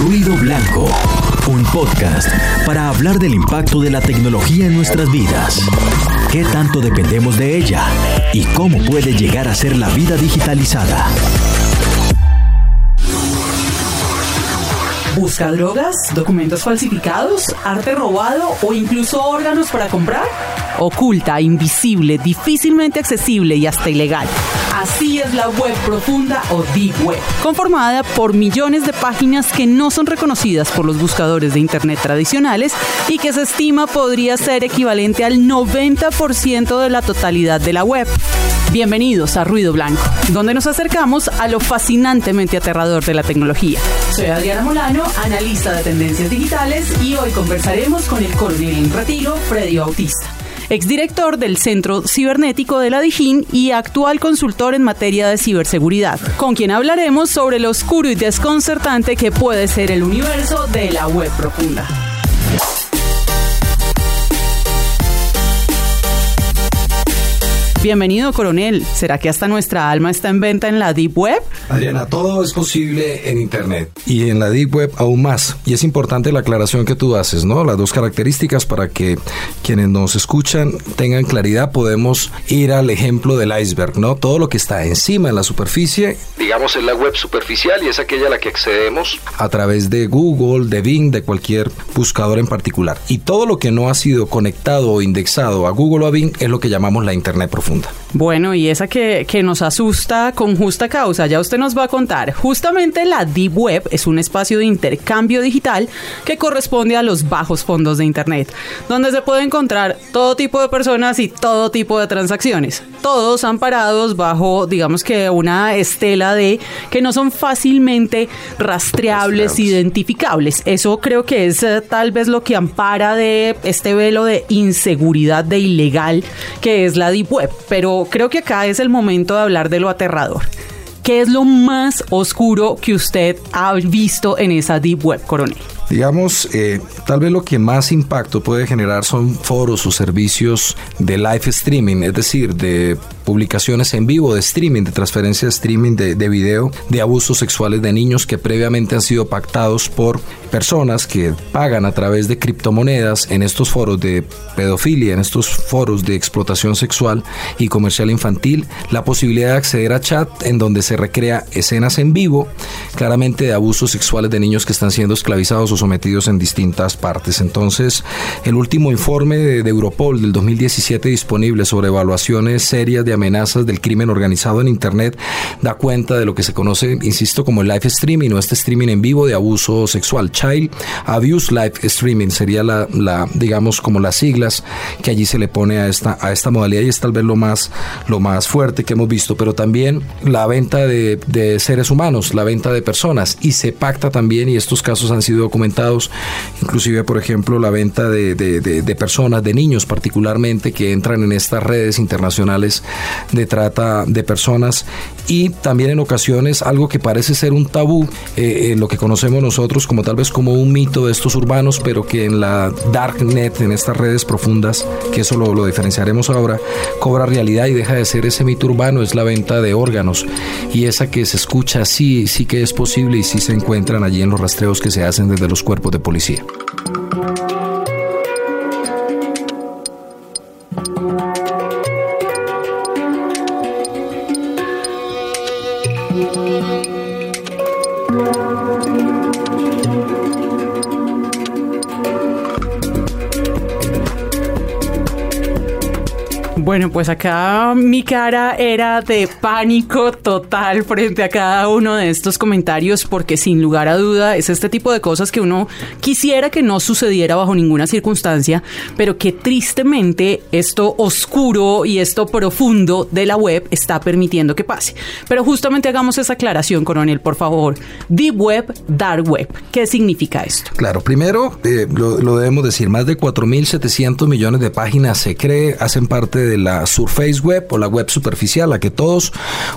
Ruido Blanco, un podcast para hablar del impacto de la tecnología en nuestras vidas. ¿Qué tanto dependemos de ella? ¿Y cómo puede llegar a ser la vida digitalizada? ¿Busca drogas, documentos falsificados, arte robado o incluso órganos para comprar? Oculta, invisible, difícilmente accesible y hasta ilegal. Así es la web profunda o deep web, conformada por millones de páginas que no son reconocidas por los buscadores de Internet tradicionales y que se estima podría ser equivalente al 90% de la totalidad de la web. Bienvenidos a Ruido Blanco, donde nos acercamos a lo fascinantemente aterrador de la tecnología. Soy Adriana Molano, analista de tendencias digitales, y hoy conversaremos con el coronel en retiro, Freddy Bautista exdirector del Centro Cibernético de la Dijín y actual consultor en materia de ciberseguridad, con quien hablaremos sobre lo oscuro y desconcertante que puede ser el universo de la web profunda. Bienvenido, coronel. ¿Será que hasta nuestra alma está en venta en la Deep Web? Adriana, todo es posible en Internet y en la Deep Web aún más. Y es importante la aclaración que tú haces, ¿no? Las dos características para que quienes nos escuchan tengan claridad. Podemos ir al ejemplo del iceberg, ¿no? Todo lo que está encima en la superficie, digamos, es la web superficial y es aquella a la que accedemos a través de Google, de Bing, de cualquier buscador en particular. Y todo lo que no ha sido conectado o indexado a Google o a Bing es lo que llamamos la Internet profunda. фунта. Bueno, y esa que, que, nos asusta con justa causa, ya usted nos va a contar. Justamente la Deep Web es un espacio de intercambio digital que corresponde a los bajos fondos de Internet, donde se puede encontrar todo tipo de personas y todo tipo de transacciones, todos amparados bajo, digamos que una estela de que no son fácilmente rastreables, identificables. Eso creo que es eh, tal vez lo que ampara de este velo de inseguridad, de ilegal, que es la Deep Web pero creo que acá es el momento de hablar de lo aterrador. ¿Qué es lo más oscuro que usted ha visto en esa Deep Web, coronel? Digamos, eh, tal vez lo que más impacto puede generar son foros o servicios de live streaming, es decir, de publicaciones en vivo, de streaming, de transferencia de streaming de, de video, de abusos sexuales de niños que previamente han sido pactados por personas que pagan a través de criptomonedas en estos foros de pedofilia, en estos foros de explotación sexual y comercial infantil, la posibilidad de acceder a chat en donde se recrea escenas en vivo, claramente de abusos sexuales de niños que están siendo esclavizados o sometidos en distintas partes. Entonces, el último informe de, de Europol del 2017 disponible sobre evaluaciones serias de amenazas del crimen organizado en Internet da cuenta de lo que se conoce, insisto, como el live streaming o este streaming en vivo de abuso sexual. Child Abuse Live Streaming sería la, la, digamos, como las siglas que allí se le pone a esta, a esta modalidad y es tal vez lo más, lo más fuerte que hemos visto, pero también la venta de, de seres humanos, la venta de personas y se pacta también, y estos casos han sido documentados, inclusive, por ejemplo, la venta de, de, de personas, de niños particularmente, que entran en estas redes internacionales de trata de personas y también en ocasiones algo que parece ser un tabú, eh, lo que conocemos nosotros como tal vez como un mito de estos urbanos, pero que en la darknet, en estas redes profundas, que eso lo, lo diferenciaremos ahora, cobra realidad y deja de ser ese mito urbano, es la venta de órganos y esa que se escucha sí, sí que es posible y sí se encuentran allí en los rastreos que se hacen desde los cuerpos de policía. Pues acá mi cara era de pánico total frente a cada uno de estos comentarios porque sin lugar a duda es este tipo de cosas que uno quisiera que no sucediera bajo ninguna circunstancia, pero que tristemente esto oscuro y esto profundo de la web está permitiendo que pase. Pero justamente hagamos esa aclaración, coronel, por favor. Deep Web, Dark Web. ¿Qué significa esto? Claro, primero eh, lo, lo debemos decir, más de 4.700 millones de páginas se cree, hacen parte del la Surface Web o la web superficial, la que todos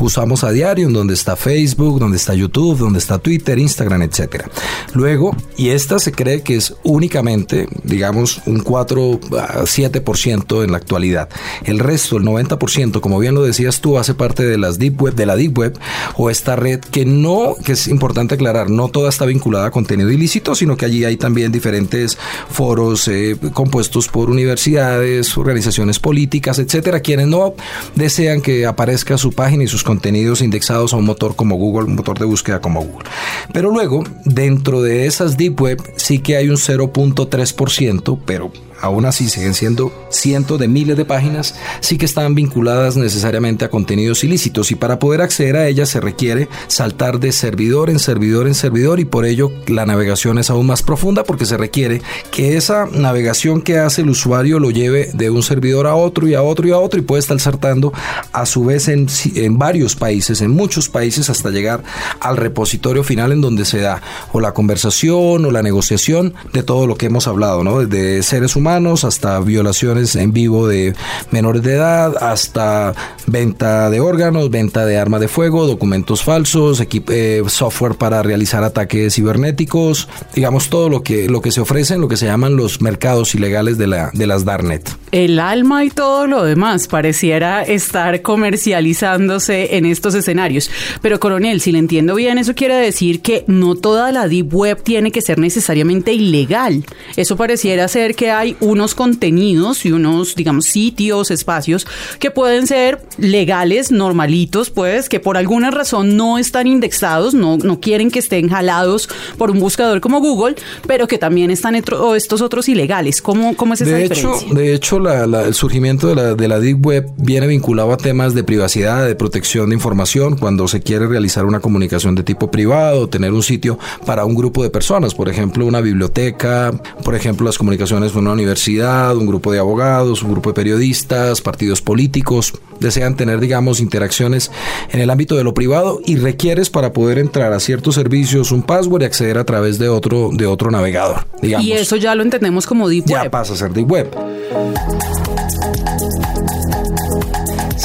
usamos a diario, en donde está Facebook, donde está YouTube, donde está Twitter, Instagram, etcétera. Luego, y esta se cree que es únicamente, digamos, un 4 a 7% en la actualidad. El resto, el 90%, como bien lo decías tú, hace parte de las deep web, de la deep web o esta red que no, que es importante aclarar, no toda está vinculada a contenido ilícito, sino que allí hay también diferentes foros eh, compuestos por universidades, organizaciones políticas, etcétera, quienes no desean que aparezca su página y sus contenidos indexados a un motor como Google, un motor de búsqueda como Google. Pero luego, dentro de esas deep web, sí que hay un 0.3%, pero aún así siguen siendo cientos de miles de páginas, sí que están vinculadas necesariamente a contenidos ilícitos y para poder acceder a ellas se requiere saltar de servidor en servidor en servidor y por ello la navegación es aún más profunda porque se requiere que esa navegación que hace el usuario lo lleve de un servidor a otro y a otro y a otro y puede estar saltando a su vez en, en varios países, en muchos países hasta llegar al repositorio final en donde se da o la conversación o la negociación de todo lo que hemos hablado, ¿no? Desde seres humanos hasta violaciones en vivo de menores de edad, hasta venta de órganos, venta de armas de fuego, documentos falsos, eh, software para realizar ataques cibernéticos, digamos todo lo que, lo que se ofrece en lo que se llaman los mercados ilegales de, la, de las Darknet. El alma y todo lo demás pareciera estar comercializándose en estos escenarios. Pero coronel, si le entiendo bien, eso quiere decir que no toda la deep web tiene que ser necesariamente ilegal. Eso pareciera ser que hay unos contenidos y unos, digamos, sitios, espacios que pueden ser legales, normalitos, pues, que por alguna razón no están indexados, no, no quieren que estén jalados por un buscador como Google, pero que también están estos otros ilegales. ¿Cómo, cómo es esa de diferencia? Hecho, de hecho, el surgimiento de la, de la Deep Web viene vinculado a temas de privacidad, de protección de información, cuando se quiere realizar una comunicación de tipo privado, tener un sitio para un grupo de personas, por ejemplo, una biblioteca, por ejemplo, las comunicaciones con una universidad universidad, un grupo de abogados, un grupo de periodistas, partidos políticos, desean tener, digamos, interacciones en el ámbito de lo privado y requieres para poder entrar a ciertos servicios un password y acceder a través de otro, de otro navegador. Digamos. Y eso ya lo entendemos como Deep Web. Ya pasa a ser Deep Web.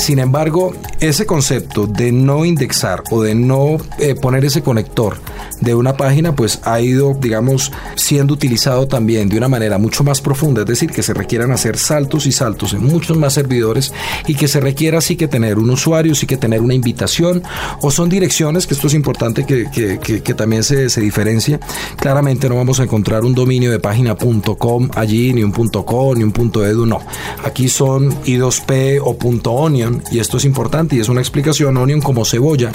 Sin embargo, ese concepto de no indexar o de no eh, poner ese conector de una página, pues ha ido, digamos, siendo utilizado también de una manera mucho más profunda, es decir, que se requieran hacer saltos y saltos en muchos más servidores y que se requiera sí que tener un usuario, sí que tener una invitación o son direcciones, que esto es importante que, que, también se, se diferencie. Claramente no vamos a encontrar un dominio de página.com allí, ni un .co, ni un .edu, no. Aquí son i2p o .onion y esto es importante y es una explicación onion como cebolla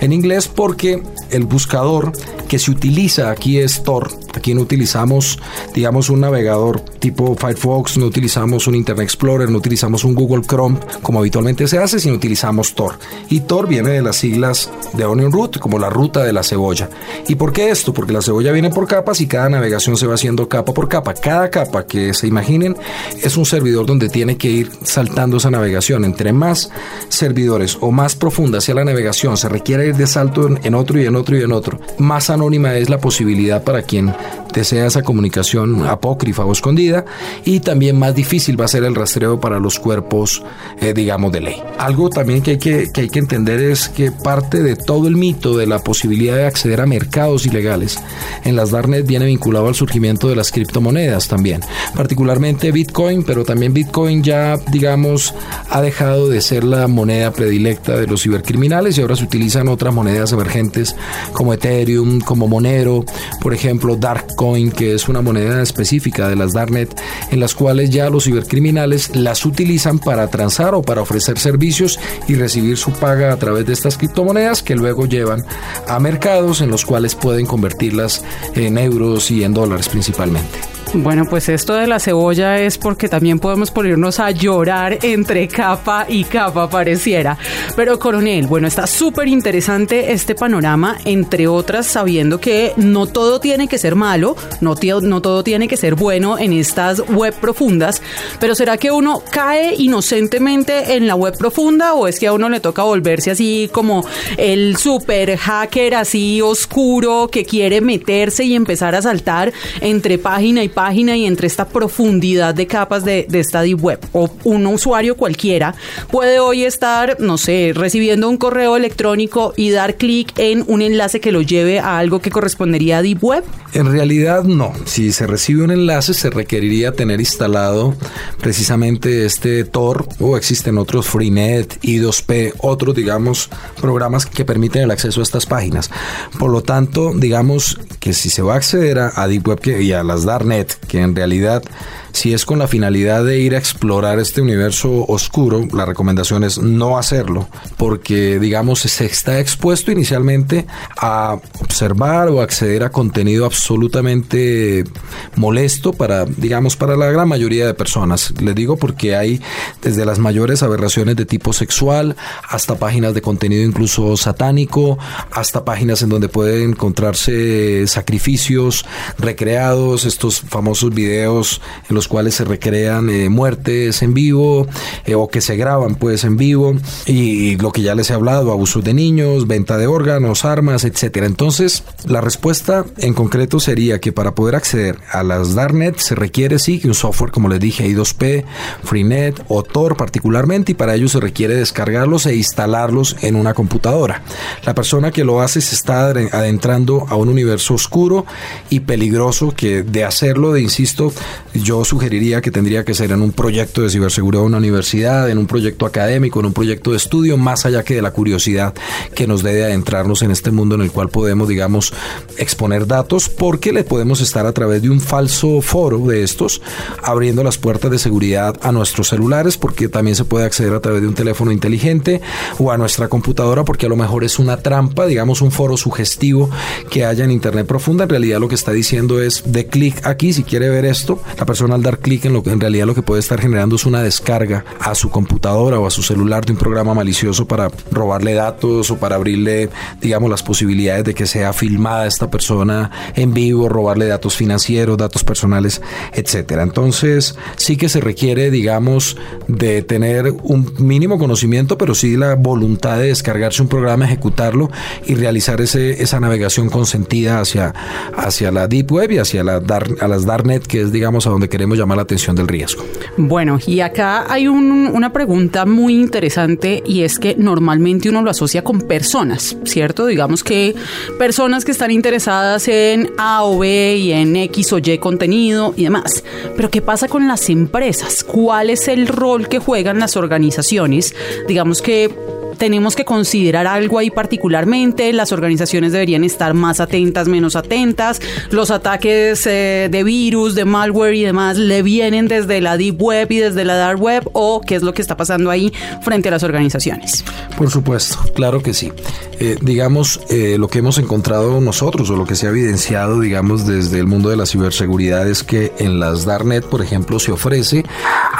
en inglés porque el buscador que se utiliza aquí es Tor. Aquí no utilizamos, digamos, un navegador tipo Firefox, no utilizamos un Internet Explorer, no utilizamos un Google Chrome como habitualmente se hace, sino utilizamos Tor. Y Tor viene de las siglas de Onion Root, como la ruta de la cebolla. ¿Y por qué esto? Porque la cebolla viene por capas y cada navegación se va haciendo capa por capa. Cada capa que se imaginen es un servidor donde tiene que ir saltando esa navegación. Entre más servidores o más profunda sea la navegación, se requiere ir de salto en otro y en otro y en otro más anónima es la posibilidad para quien desea esa comunicación apócrifa o escondida y también más difícil va a ser el rastreo para los cuerpos, eh, digamos, de ley. Algo también que hay que, que hay que entender es que parte de todo el mito de la posibilidad de acceder a mercados ilegales en las Darknet viene vinculado al surgimiento de las criptomonedas también, particularmente Bitcoin, pero también Bitcoin ya, digamos, ha dejado de ser la moneda predilecta de los cibercriminales y ahora se utilizan otras monedas emergentes como Ethereum, como Monero, por ejemplo, Darkcoin, que es una moneda específica de las Darknet, en las cuales ya los cibercriminales las utilizan para transar o para ofrecer servicios y recibir su paga a través de estas criptomonedas que luego llevan a mercados en los cuales pueden convertirlas en euros y en dólares principalmente. Bueno, pues esto de la cebolla es porque también podemos ponernos a llorar entre capa y capa, pareciera. Pero coronel, bueno, está súper interesante este panorama, entre otras sabiendo que no todo tiene que ser malo, no, no todo tiene que ser bueno en estas web profundas, pero ¿será que uno cae inocentemente en la web profunda o es que a uno le toca volverse así como el super hacker así oscuro que quiere meterse y empezar a saltar entre página y página? Página y entre esta profundidad de capas de, de esta deep web. O un usuario cualquiera puede hoy estar, no sé, recibiendo un correo electrónico y dar clic en un enlace que lo lleve a algo que correspondería a deep web. En realidad no. Si se recibe un enlace se requeriría tener instalado precisamente este Tor o existen otros Freenet, I2P, otros digamos programas que permiten el acceso a estas páginas. Por lo tanto, digamos que si se va a acceder a, Deep Web y a las Darknet, que en realidad si es con la finalidad de ir a explorar este universo oscuro, la recomendación es no hacerlo, porque digamos se está expuesto inicialmente a observar o acceder a contenido absolutamente molesto para, digamos, para la gran mayoría de personas. Les digo porque hay desde las mayores aberraciones de tipo sexual hasta páginas de contenido incluso satánico, hasta páginas en donde pueden encontrarse sacrificios recreados, estos famosos videos en los cuales se recrean eh, muertes en vivo eh, o que se graban pues en vivo y, lo que ya les he hablado, abusos de niños, venta de órganos, armas, etcétera. Entonces, la respuesta en concreto sería que para poder acceder a las Darknet se requiere sí que un software como les dije I2P, Freenet o Tor particularmente y para ello se requiere descargarlos e instalarlos en una computadora. La persona que lo hace se está adentrando a un universo oscuro y peligroso que de hacerlo, de insisto, yo sugeriría que tendría que ser en un proyecto de ciberseguridad de una universidad, en un proyecto académico, en un proyecto de estudio, más allá que de la curiosidad que nos debe adentrarnos en este mundo en el cual podemos, digamos, exponer datos, porque le podemos estar a través de un falso foro de estos, abriendo las puertas de seguridad a nuestros celulares, porque también se puede acceder a través de un teléfono inteligente o a nuestra computadora, porque a lo mejor es una trampa, digamos, un foro sugestivo que haya en Internet profunda. En realidad lo que está diciendo es de clic aquí si quiere ver esto. La persona al dar clic en lo que en realidad lo que puede estar generando es una descarga a su computadora o a su celular de un programa malicioso para robarle datos o para abrirle, digamos, las posibilidades de que sea filmada esta persona en vivo, robarle datos financieros, datos personales, etcétera. Entonces, sí que se requiere, digamos, de tener un mínimo conocimiento, pero sí la voluntad de descargarse un programa, ejecutarlo y realizar ese, esa navegación consentida hacia, hacia la Deep Web y hacia la a las Darknet, que es, digamos, a donde queremos llamar la atención del riesgo. Bueno, y acá hay una pregunta muy interesante y es que normalmente uno lo asocia con personas, ¿cierto? Digamos que personas que están interesadas en A o B y en X o Y contenido y demás. Pero ¿qué pasa con las empresas? ¿Cuál es el rol que juegan las organizaciones? Digamos que tenemos que considerar algo ahí particularmente, las organizaciones deberían estar más atentas, menos atentas, los ataques eh, de virus, de malware y demás le vienen desde la deep web y desde la dark web o qué es lo que está pasando ahí frente a las organizaciones. Por supuesto, claro que sí. Eh, digamos, eh, lo que hemos encontrado nosotros o lo que se ha evidenciado, digamos, desde el mundo de la ciberseguridad es que en las Darknet, por ejemplo, se ofrece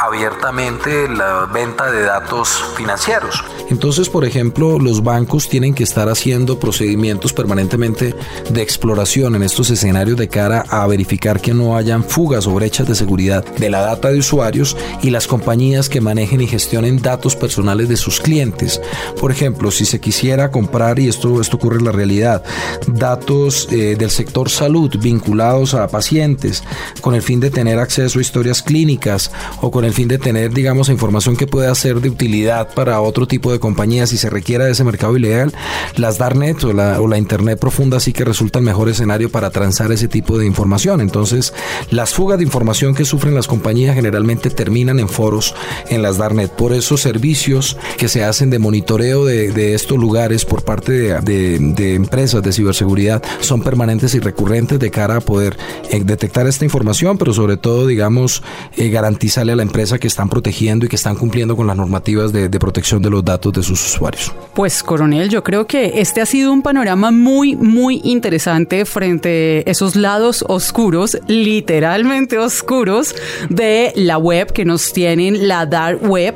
abiertamente la venta de datos financieros. Entonces, por ejemplo, los bancos tienen que estar haciendo procedimientos permanentemente de exploración en estos escenarios de cara a verificar que no hayan fugas o brechas de seguridad de la data de usuarios y las compañías que manejen y gestionen datos personales de sus clientes. Por ejemplo, si se quisiera comprar, y esto, esto ocurre en la realidad, datos eh, del sector salud vinculados a pacientes con el fin de tener acceso a historias clínicas o con el fin de tener, digamos, información que pueda ser de utilidad para otro tipo de compañías si se requiera de ese mercado ilegal, las Darknet o la, Internet profunda sí que resulta el mejor escenario para transar ese tipo de información. Entonces, las fugas de información que sufren las compañías generalmente terminan en foros en las Darknet. Por eso, servicios que se hacen de monitoreo de, estos lugares por parte de, de, empresas de ciberseguridad son permanentes y recurrentes de cara a poder eh, detectar esta información, pero sobre todo, digamos, eh, garantizarle a la empresa que están protegiendo y que están cumpliendo con las normativas de, protección de los datos de sus usuarios. Pues, coronel, yo creo que este ha sido un panorama muy, muy interesante frente a esos lados oscuros, literalmente oscuros, de la web que nos tienen la dark web.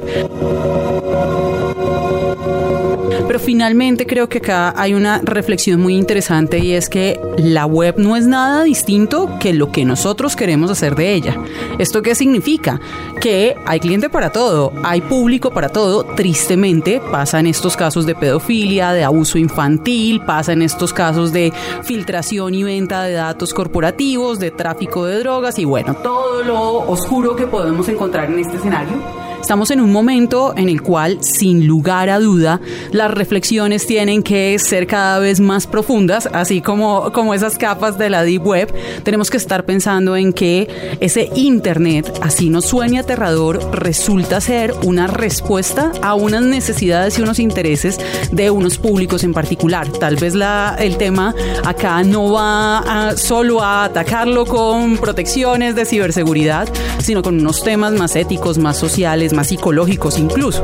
Pero finalmente creo que acá hay una reflexión muy interesante y es que la web no es nada distinto que lo que nosotros queremos hacer de ella. ¿Esto qué significa? Que hay cliente para todo, hay público para todo. Tristemente pasa en estos casos de pedofilia, de abuso infantil, pasa en estos casos de filtración y venta de datos corporativos, de tráfico de drogas y bueno, todo lo oscuro que podemos encontrar en este escenario. Estamos en un momento en el cual, sin lugar a duda, las reflexiones tienen que ser cada vez más profundas, así como, como esas capas de la Deep Web. Tenemos que estar pensando en que ese Internet, así nos suene aterrador, resulta ser una respuesta a unas necesidades y unos intereses de unos públicos en particular. Tal vez la, el tema acá no va solo a atacarlo con protecciones de ciberseguridad, sino con unos temas más éticos, más sociales, más psicológicos incluso.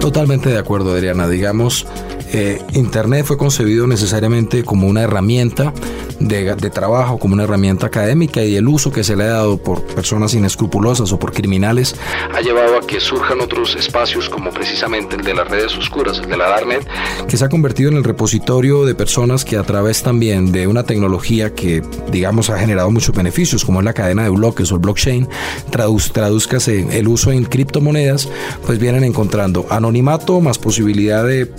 Totalmente de acuerdo, Adriana. Digamos, eh, Internet fue concebido necesariamente como una herramienta de, trabajo como una herramienta académica y el uso que se le ha dado por personas inescrupulosas o por criminales ha llevado a que surjan otros espacios como precisamente el de las redes oscuras, el de la Darknet, que se ha convertido en el repositorio de personas que a través también de una tecnología que digamos ha generado muchos beneficios como es la cadena de bloques o el blockchain, traduz, traduzcase el uso en criptomonedas, pues vienen encontrando anonimato más posibilidad de,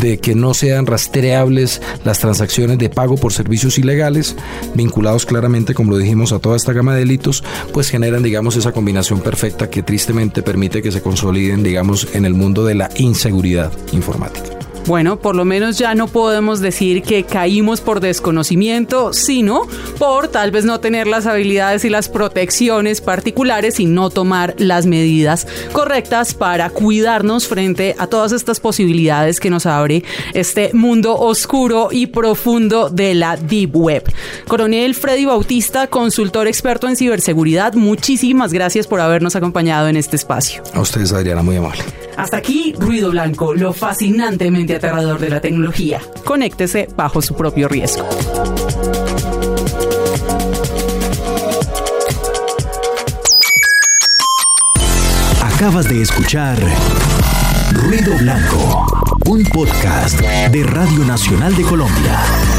de, que no sean rastreables las transacciones de pago por servicios ilegales, vinculados claramente, como lo dijimos, a toda esta gama de delitos, pues generan, digamos, esa combinación perfecta que tristemente permite que se consoliden, digamos, en el mundo de la inseguridad informática. Bueno, por lo menos ya no podemos decir que caímos por desconocimiento, sino por tal vez no tener las habilidades y las protecciones particulares y no tomar las medidas correctas para cuidarnos frente a todas estas posibilidades que nos abre este mundo oscuro y profundo de la Deep Web. Coronel Freddy Bautista, consultor experto en ciberseguridad, muchísimas gracias por habernos acompañado en este espacio. A ustedes, Adriana, muy amable. Hasta aquí, Ruido Blanco, lo fascinantemente aterrador de la tecnología. Conéctese bajo su propio riesgo. Acabas de escuchar Ruido Blanco, un podcast de Radio Nacional de Colombia.